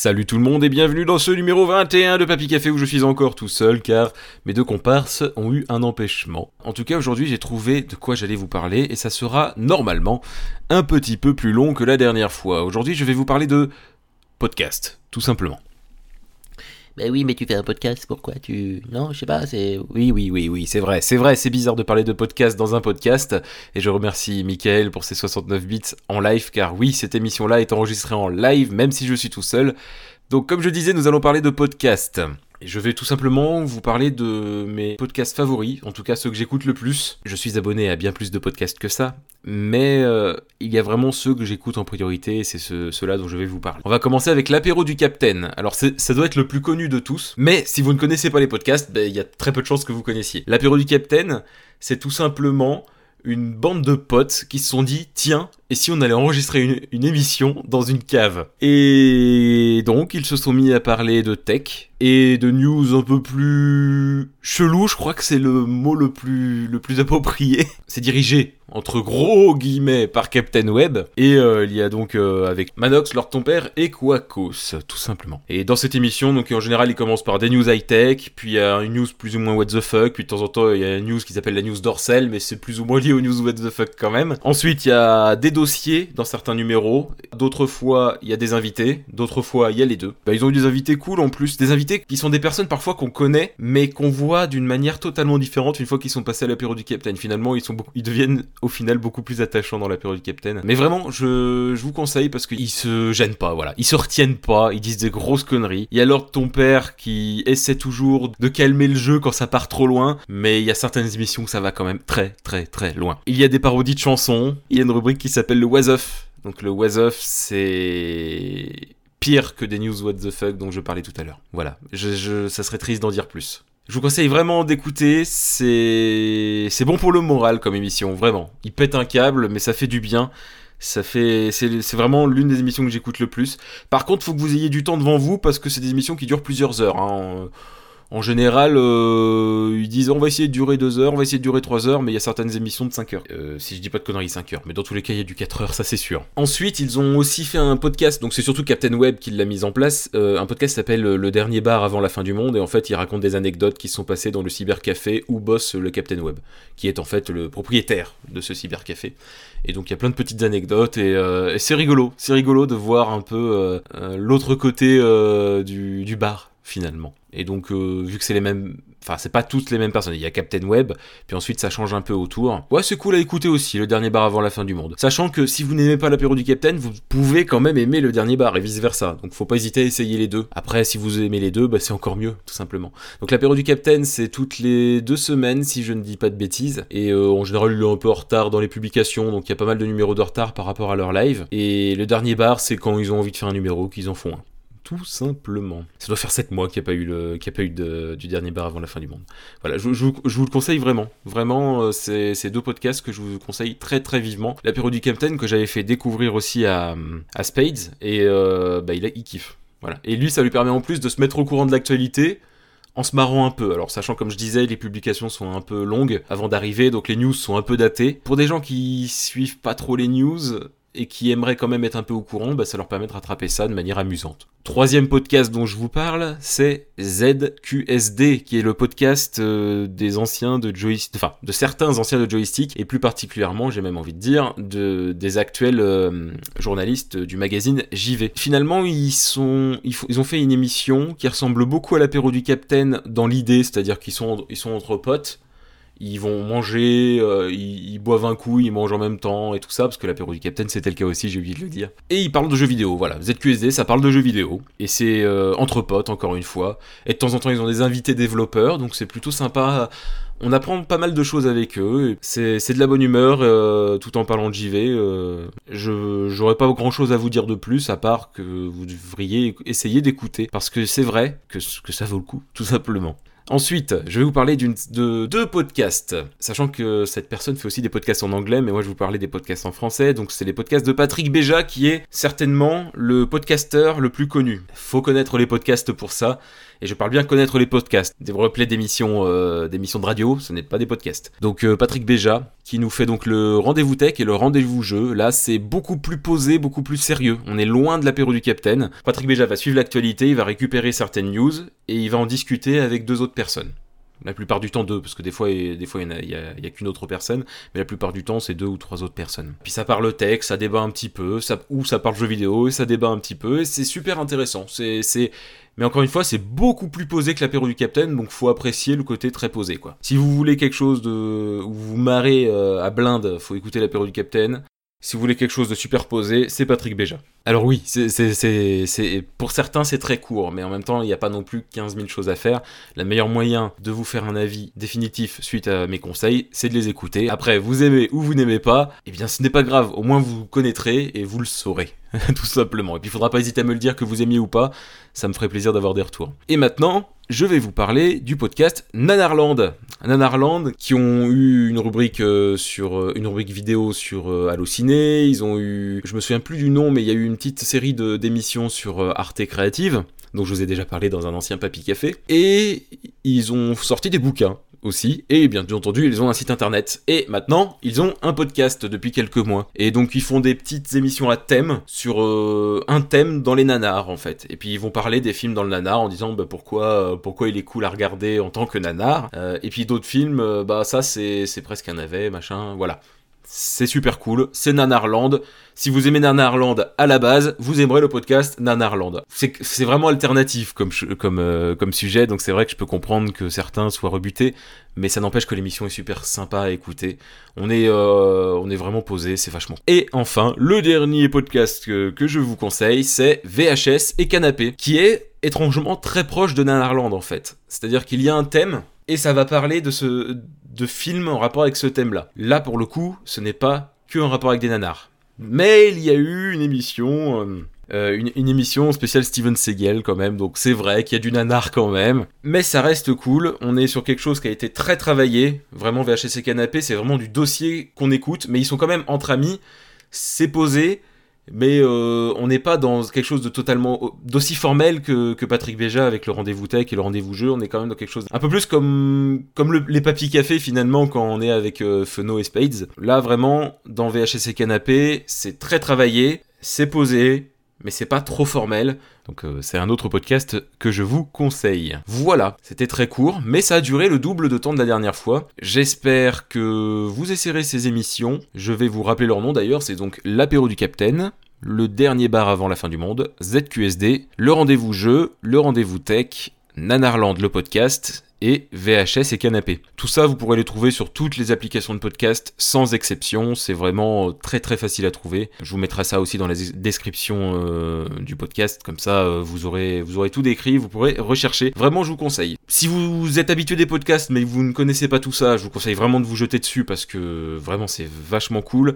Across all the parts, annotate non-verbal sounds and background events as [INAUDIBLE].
Salut tout le monde et bienvenue dans ce numéro 21 de Papy Café où je suis encore tout seul car mes deux comparses ont eu un empêchement. En tout cas aujourd'hui j'ai trouvé de quoi j'allais vous parler et ça sera normalement un petit peu plus long que la dernière fois. Aujourd'hui je vais vous parler de podcast, tout simplement. Ben oui, mais tu fais un podcast, pourquoi tu... Non, je sais pas, c'est... Oui, oui, oui, oui, c'est vrai, c'est vrai, c'est bizarre de parler de podcast dans un podcast, et je remercie Michael pour ses 69 bits en live, car oui, cette émission-là est enregistrée en live, même si je suis tout seul. Donc comme je disais, nous allons parler de podcast. Et je vais tout simplement vous parler de mes podcasts favoris, en tout cas ceux que j'écoute le plus. Je suis abonné à bien plus de podcasts que ça, mais euh, il y a vraiment ceux que j'écoute en priorité, c'est ceux-là dont je vais vous parler. On va commencer avec l'apéro du Capitaine. Alors ça doit être le plus connu de tous, mais si vous ne connaissez pas les podcasts, ben, il y a très peu de chances que vous connaissiez. L'apéro du Capitaine, c'est tout simplement une bande de potes qui se sont dit tiens et si on allait enregistrer une, une, émission dans une cave? Et donc ils se sont mis à parler de tech et de news un peu plus chelou je crois que c'est le mot le plus le plus approprié [LAUGHS] c'est dirigé entre gros guillemets par Captain Web et euh, il y a donc euh, avec Manox, Lord ton père et Quacos tout simplement. Et dans cette émission donc en général il commence par des news high tech, puis il y a une news plus ou moins what the fuck, puis de temps en temps il y a une news qui s'appelle la news dorsale mais c'est plus ou moins lié aux news what the fuck quand même. Ensuite il y a des dossiers dans certains numéros, d'autres fois il y a des invités, d'autres fois il y a les deux. Bah, ils ont eu des invités cool en plus, des invités qui sont des personnes parfois qu'on connaît mais qu'on voit d'une manière totalement différente une fois qu'ils sont passés à l'apéro du Captain. Finalement ils sont ils deviennent au final beaucoup plus attachant dans la période du Captain. Mais vraiment, je, je vous conseille parce qu'ils se gênent pas, voilà. Ils se retiennent pas, ils disent des grosses conneries. Il y a alors ton père qui essaie toujours de calmer le jeu quand ça part trop loin, mais il y a certaines émissions où ça va quand même très très très loin. Il y a des parodies de chansons, il y a une rubrique qui s'appelle le Was Off. Donc le Was Off, c'est pire que des news what the fuck dont je parlais tout à l'heure. Voilà, je, ça serait triste d'en dire plus. Je vous conseille vraiment d'écouter, c'est c'est bon pour le moral comme émission, vraiment. Il pète un câble, mais ça fait du bien. Ça fait, c'est vraiment l'une des émissions que j'écoute le plus. Par contre, faut que vous ayez du temps devant vous parce que c'est des émissions qui durent plusieurs heures. Hein en général, euh, ils disent on va essayer de durer 2 heures, on va essayer de durer 3 heures, mais il y a certaines émissions de 5 heures. Euh, si je dis pas de conneries, 5 heures. Mais dans tous les cas, il y a du 4 heures, ça c'est sûr. Ensuite, ils ont aussi fait un podcast, donc c'est surtout Captain Web qui l'a mis en place. Euh, un podcast s'appelle Le dernier bar avant la fin du monde, et en fait, il raconte des anecdotes qui se sont passées dans le cybercafé où bosse le Captain Web, qui est en fait le propriétaire de ce cybercafé. Et donc il y a plein de petites anecdotes, et, euh, et c'est rigolo. C'est rigolo de voir un peu euh, l'autre côté du, du bar finalement. Et donc, euh, vu que c'est les mêmes. Enfin, c'est pas toutes les mêmes personnes. Il y a Captain Web, puis ensuite ça change un peu autour. Ouais, c'est cool à écouter aussi, le dernier bar avant la fin du monde. Sachant que si vous n'aimez pas l'apéro du Captain, vous pouvez quand même aimer le dernier bar et vice versa. Donc, faut pas hésiter à essayer les deux. Après, si vous aimez les deux, bah, c'est encore mieux, tout simplement. Donc, l'apéro du Captain, c'est toutes les deux semaines, si je ne dis pas de bêtises. Et euh, en général, il est un peu en retard dans les publications, donc il y a pas mal de numéros de retard par rapport à leur live. Et le dernier bar, c'est quand ils ont envie de faire un numéro qu'ils en font un tout simplement. Ça doit faire 7 mois qu'il n'y a pas eu, du dernier bar avant la fin du monde. Voilà, je, vous le conseille vraiment. Vraiment, euh, c'est, c'est deux podcasts que je vous conseille très très vivement. L'apéro du Captain que j'avais fait découvrir aussi à, Spades, et euh, bah, il, il kiffe. Voilà. Et lui, ça lui permet en plus de se mettre au courant de l'actualité en se marrant un peu. Alors sachant comme je disais, les publications sont un peu longues avant d'arriver, donc les news sont un peu datées. Pour des gens qui suivent pas trop les news, et qui aimeraient quand même être un peu au courant, bah, ça leur permet de rattraper ça de manière amusante. Troisième podcast dont je vous parle, c'est ZQSD, qui est le podcast euh, des anciens de joystick, enfin de certains anciens de joystick, et plus particulièrement, j'ai même envie de dire, de, des actuels euh, journalistes du magazine JV. Finalement, ils sont, ils, ont fait une émission qui ressemble beaucoup à l'apéro du Capitaine dans l'idée, c'est-à-dire qu'ils sont, ils sont entre potes, ils vont manger, euh, ils, boivent un coup, ils mangent en même temps et tout ça, parce que l'apéro du Capitaine c'était le cas aussi, j'ai oublié de le dire. Et ils parlent de jeux vidéo, voilà. ZQSD, ça parle de jeux vidéo. Et c'est euh, entre potes, encore une fois. Et de temps en temps, ils ont des invités développeurs, donc c'est plutôt sympa. On apprend pas mal de choses avec eux. C'est, de la bonne humeur, euh, tout en parlant de JV. Je, j'aurais pas grand chose à vous dire de plus, à part que vous devriez essayer d'écouter. Parce que c'est vrai que ça vaut le coup, tout simplement. Ensuite, je vais vous parler de deux podcasts, sachant que cette personne fait aussi des podcasts en anglais, mais moi je vous parler des podcasts en français, donc c'est les podcasts de Patrick Béja, qui est certainement le podcasteur le plus connu. Faut connaître les podcasts pour ça, et je parle bien connaître les podcasts. Des replays d'émissions, euh, d'émissions de radio, ce n'est pas des podcasts. Donc euh, Patrick Béja, qui nous fait donc le rendez-vous tech et le rendez-vous jeu. Là, c'est beaucoup plus posé, beaucoup plus sérieux. On est loin de l'apéro du Capitaine. Patrick Béja va suivre l'actualité, il va récupérer certaines news et il va en discuter avec deux autres personnes. La plupart du temps deux, parce que des fois, des fois il n'y a, qu'une autre personne, mais la plupart du temps c'est deux ou trois autres personnes. Puis ça parle tech, ça débat un petit peu, ça, ou ça parle jeux vidéo, et ça débat un petit peu, et c'est super intéressant. C'est... Mais encore une fois, c'est beaucoup plus posé que l'apéro du Capitaine, donc faut apprécier le côté très posé, quoi. Si vous voulez quelque chose de... où vous marrez euh, à blinde, faut écouter l'apéro du Capitaine. Si vous voulez quelque chose de superposé, c'est Patrick Béja. Alors oui, c'est, pour certains c'est très court, mais en même temps il n'y a pas non plus 15 000 choses à faire. Le meilleur moyen de vous faire un avis définitif suite à mes conseils, c'est de les écouter. Après, vous aimez ou vous n'aimez pas, eh bien ce n'est pas grave, au moins vous connaîtrez et vous le saurez. [LAUGHS] Tout simplement. Et puis il faudra pas hésiter à me le dire que vous aimiez ou pas, ça me ferait plaisir d'avoir des retours. Et maintenant, je vais vous parler du podcast Nanarland. Nanarland qui ont eu une rubrique euh, sur euh, une rubrique vidéo sur euh, Allociné, ils ont eu je me souviens plus du nom mais il y a eu une petite série d'émissions sur euh, Arte Créative dont je vous ai déjà parlé dans un ancien Papy Café. Et ils ont sorti des bouquins aussi, et bien entendu ils ont un site internet. Et maintenant ils ont un podcast depuis quelques mois. Et donc ils font des petites émissions à thème sur euh, un thème dans les nanars en fait. Et puis ils vont parler des films dans le nanar en disant bah, pourquoi, euh, pourquoi il est cool à regarder en tant que nanar. Euh, et puis d'autres films, bah ça c'est c'est presque un navet, machin, voilà. C'est super cool, c'est Nanarland. Si vous aimez Nanarland à la base, vous aimerez le podcast Nanarland. C'est vraiment alternatif euh, comme sujet, donc c'est vrai que je peux comprendre que certains soient rebutés, mais ça n'empêche que l'émission est super sympa à écouter. On est, euh, vraiment posé, c'est vachement. Et enfin, le dernier podcast que, que je vous conseille, c'est VHS et Canapé, qui est étrangement très proche de Nanarland en fait. C'est-à-dire qu'il y a un thème, et ça va parler de ce de films en rapport avec ce thème-là. Là, pour le coup, ce n'est pas que en rapport avec des nanars. Mais il y a eu une émission, euh, euh, une, une émission spéciale Steven Seagal quand même, donc c'est vrai qu'il y a du nanar quand même. Mais ça reste cool, on est sur quelque chose qui a été très travaillé, vraiment et Canapé, c'est vraiment du dossier qu'on écoute, mais ils sont quand même entre amis, c'est posé, mais euh, on n'est pas dans quelque chose de totalement d'aussi formel que, que Patrick Béja avec le rendez-vous tech et le rendez-vous jeu. On est quand même dans quelque chose un peu plus comme comme le- les papy café finalement quand on est avec euh, Feno et Spades. Là vraiment dans VHS et canapé, c'est très travaillé, c'est posé, mais c'est pas trop formel. Donc euh, c'est un autre podcast que je vous conseille. Voilà, c'était très court, mais ça a duré le double de temps de la dernière fois. J'espère que vous essaierez ces émissions. Je vais vous rappeler leur nom d'ailleurs, c'est donc l'apéro du Capitaine, le dernier bar avant la fin du monde, ZQSD, le rendez-vous jeu, le rendez-vous tech, Nanarland le podcast et VHS et Canapé. Tout ça, vous pourrez les trouver sur toutes les applications de podcast, sans exception. C'est vraiment euh, très très facile à trouver. Je vous mettrai ça aussi dans la des- description euh, du podcast, comme ça euh, vous aurez vous aurez tout décrit, vous pourrez rechercher. Vraiment, je vous conseille. Si vous êtes habitué des podcasts mais vous ne connaissez pas tout ça, je vous conseille vraiment de vous jeter dessus parce que vraiment c'est vachement cool.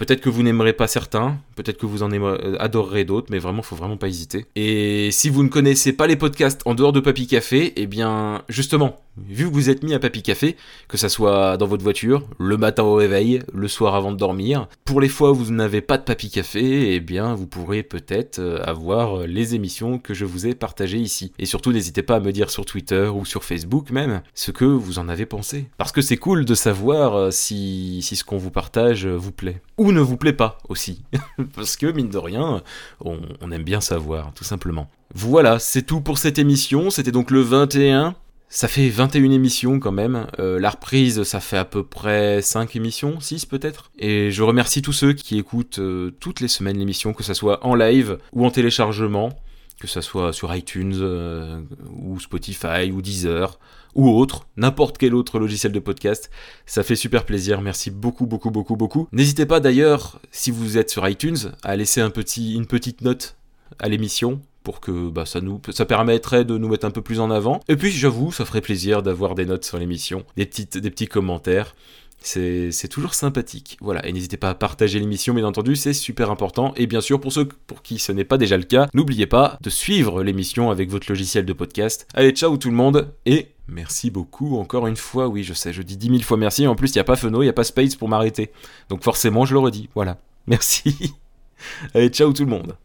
Peut-être que vous n'aimerez pas certains, peut-être que vous en euh, adorerez d'autres, mais vraiment, faut vraiment pas hésiter. Et si vous ne connaissez pas les podcasts en dehors de Papy Café, eh bien, justement, vu que vous êtes mis à Papy Café, que ça soit dans votre voiture, le matin au réveil, le soir avant de dormir, pour les fois où vous n'avez pas de Papy Café, eh bien, vous pourrez peut-être euh, avoir euh, les émissions que je vous ai partagées ici. Et surtout, n'hésitez pas à me dire sur Twitter ou sur Facebook même ce que vous en avez pensé. Parce que c'est cool de savoir si, si ce qu'on vous partage vous plaît. Ou ne vous plaît pas aussi. [LAUGHS] Parce que, mine de rien, on, aime bien savoir, tout simplement. Voilà, c'est tout pour cette émission. C'était donc le 21. Ça fait 21 émissions quand même. Euh, la reprise, ça fait à peu près 5 émissions, 6 peut-être. Et je remercie tous ceux qui écoutent euh, toutes les semaines l'émission, que ça soit en live ou en téléchargement, que ça soit sur iTunes euh, ou Spotify ou Deezer ou autre, n'importe quel autre logiciel de podcast. Ça fait super plaisir. Merci beaucoup, beaucoup, beaucoup, beaucoup. N'hésitez pas d'ailleurs, si vous êtes sur iTunes, à laisser une petite note à l'émission pour que bah, ça permettrait de nous mettre un peu plus en avant. Et puis j'avoue, ça ferait plaisir d'avoir des notes sur l'émission, des petites des petits commentaires. C'est toujours sympathique. Voilà, et n'hésitez pas à partager l'émission, bien entendu, c'est super important. Et bien sûr, pour ceux pour qui ce n'est pas déjà le cas, n'oubliez pas de suivre l'émission avec votre logiciel de podcast. Allez, ciao tout le monde, et Merci beaucoup, encore une fois, oui, je sais, je dis dix mille fois merci, en plus, il n'y a pas Feno, il n'y a pas Space pour m'arrêter. Donc forcément, je le redis, voilà. [LAUGHS] Merci. Allez, ciao tout le monde.